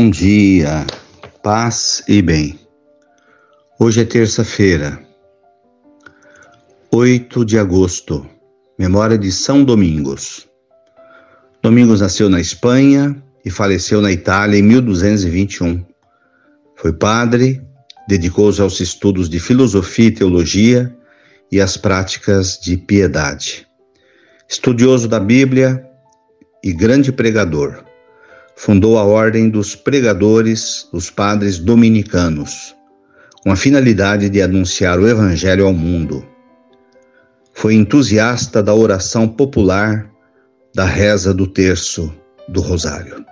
Bom dia, paz e bem. Hoje é terça-feira, 8 de agosto, memória de São Domingos. Domingos nasceu na Espanha e faleceu na Itália em 1221. Foi padre, dedicou-se aos estudos de filosofia e teologia e às práticas de piedade. Estudioso da Bíblia e grande pregador fundou a Ordem dos Pregadores dos Padres Dominicanos, com a finalidade de anunciar o Evangelho ao mundo. Foi entusiasta da oração popular, da reza do terço do Rosário.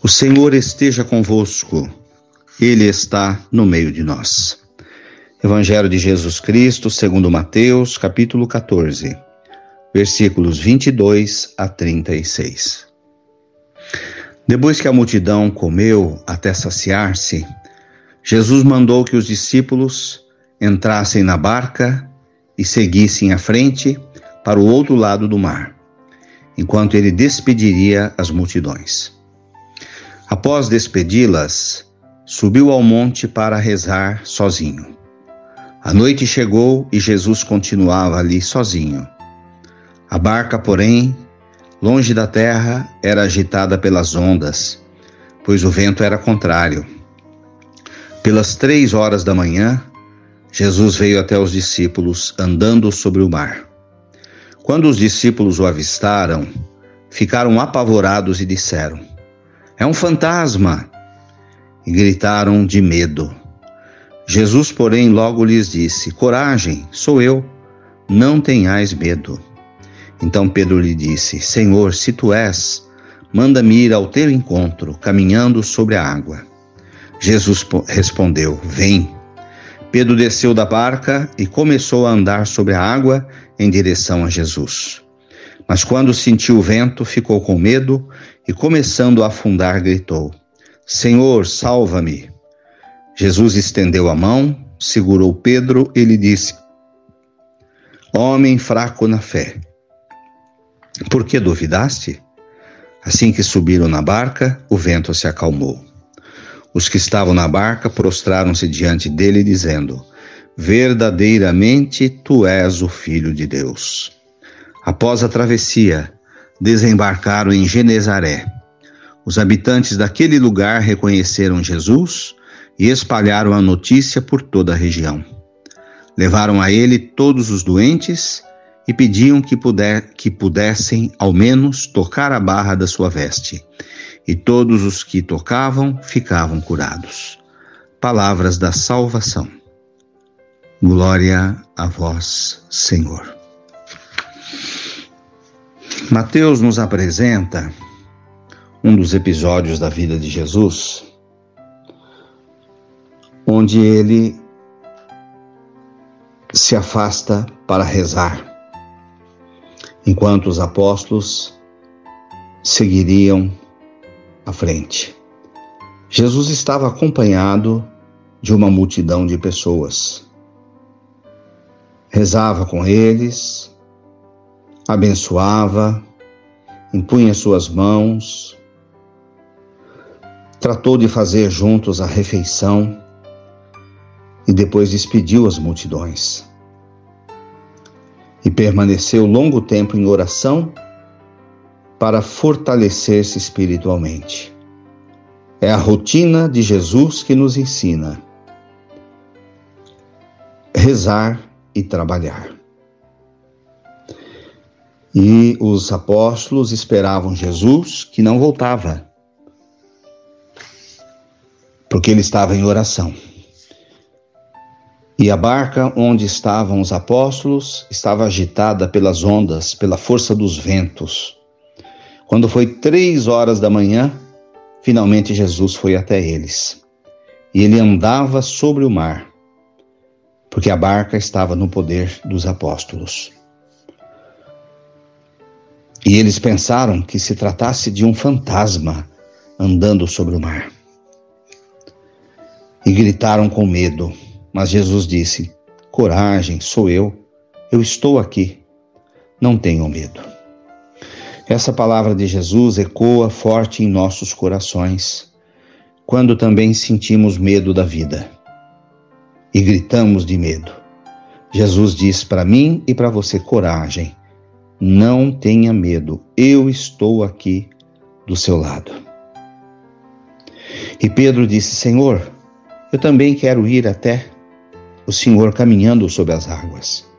O Senhor esteja convosco, Ele está no meio de nós. Evangelho de Jesus Cristo, segundo Mateus, capítulo 14, versículos 22 a 36. Depois que a multidão comeu até saciar-se, Jesus mandou que os discípulos entrassem na barca e seguissem à frente para o outro lado do mar, enquanto ele despediria as multidões. Após despedi-las, subiu ao monte para rezar sozinho. A noite chegou e Jesus continuava ali sozinho. A barca, porém, longe da terra, era agitada pelas ondas, pois o vento era contrário. Pelas três horas da manhã, Jesus veio até os discípulos andando sobre o mar. Quando os discípulos o avistaram, ficaram apavorados e disseram: É um fantasma! E gritaram de medo. Jesus, porém, logo lhes disse: Coragem, sou eu, não tenhais medo. Então Pedro lhe disse: Senhor, se tu és, manda-me ir ao teu encontro, caminhando sobre a água. Jesus respondeu: Vem. Pedro desceu da barca e começou a andar sobre a água em direção a Jesus. Mas quando sentiu o vento, ficou com medo e, começando a afundar, gritou: Senhor, salva-me. Jesus estendeu a mão, segurou Pedro e lhe disse: Homem fraco na fé por que duvidaste? Assim que subiram na barca, o vento se acalmou. Os que estavam na barca prostraram-se diante dele, dizendo: Verdadeiramente tu és o Filho de Deus. Após a travessia, desembarcaram em Genezaré. Os habitantes daquele lugar reconheceram Jesus e espalharam a notícia por toda a região. Levaram a ele todos os doentes e pediam que, puder, que pudessem, ao menos, tocar a barra da sua veste. E todos os que tocavam ficavam curados. Palavras da salvação. Glória a vós, Senhor. Mateus nos apresenta um dos episódios da vida de Jesus, onde ele se afasta para rezar enquanto os apóstolos seguiriam à frente. Jesus estava acompanhado de uma multidão de pessoas. Rezava com eles, abençoava, impunha suas mãos, tratou de fazer juntos a refeição e depois despediu as multidões e permaneceu longo tempo em oração para fortalecer-se espiritualmente. É a rotina de Jesus que nos ensina rezar e trabalhar. E os apóstolos esperavam Jesus que não voltava, porque ele estava em oração. E a barca onde estavam os apóstolos estava agitada pelas ondas, pela força dos ventos. Quando foi três horas da manhã, finalmente Jesus foi até eles. E ele andava sobre o mar, porque a barca estava no poder dos apóstolos. E eles pensaram que se tratasse de um fantasma andando sobre o mar. E gritaram com medo. Mas Jesus disse: Coragem, sou eu, eu estou aqui, não tenham medo. Essa palavra de Jesus ecoa forte em nossos corações quando também sentimos medo da vida e gritamos de medo. Jesus diz para mim e para você: coragem, não tenha medo, eu estou aqui do seu lado. E Pedro disse: Senhor, eu também quero ir até o Senhor caminhando sobre as águas.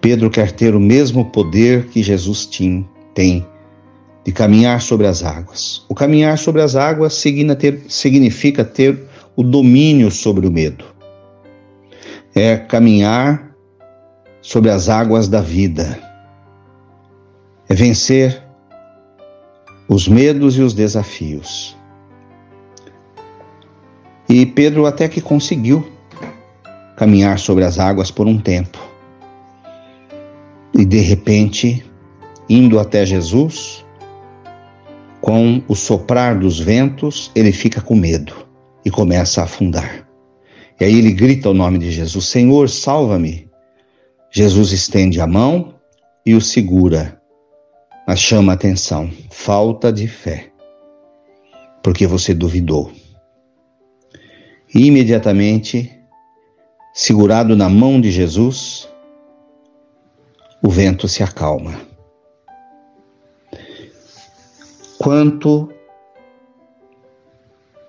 Pedro quer ter o mesmo poder que Jesus tinha, tem de caminhar sobre as águas. O caminhar sobre as águas significa ter o domínio sobre o medo. É caminhar sobre as águas da vida. É vencer os medos e os desafios. E Pedro até que conseguiu caminhar sobre as águas por um tempo. E de repente, indo até Jesus, com o soprar dos ventos, ele fica com medo e começa a afundar. E aí ele grita o nome de Jesus: Senhor, salva-me. Jesus estende a mão e o segura, mas chama a atenção: falta de fé, porque você duvidou. E imediatamente, segurado na mão de Jesus, o vento se acalma. quanto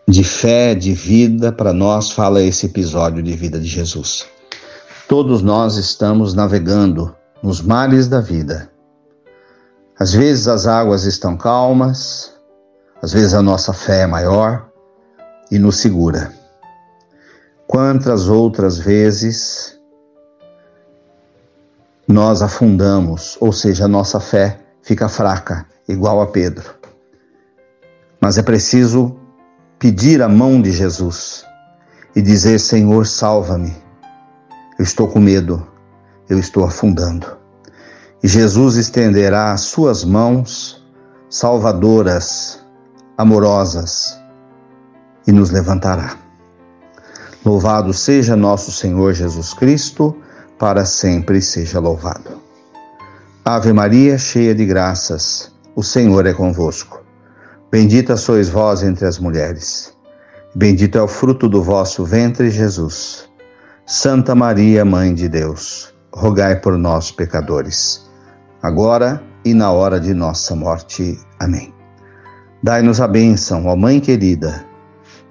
de fé, de vida para nós fala esse episódio de vida de Jesus. Todos nós estamos navegando nos mares da vida. Às vezes as águas estão calmas, às vezes a nossa fé é maior e nos segura. Quantas outras vezes nós afundamos, ou seja, a nossa fé fica fraca, igual a Pedro. Mas é preciso pedir a mão de Jesus e dizer: Senhor, salva-me. Eu estou com medo, eu estou afundando. E Jesus estenderá as suas mãos salvadoras, amorosas, e nos levantará. Louvado seja nosso Senhor Jesus Cristo, para sempre seja louvado. Ave Maria, cheia de graças, o Senhor é convosco. Bendita sois vós entre as mulheres. Bendito é o fruto do vosso ventre, Jesus. Santa Maria, Mãe de Deus, rogai por nós, pecadores, agora e na hora de nossa morte. Amém. Dai-nos a bênção, ó Mãe querida,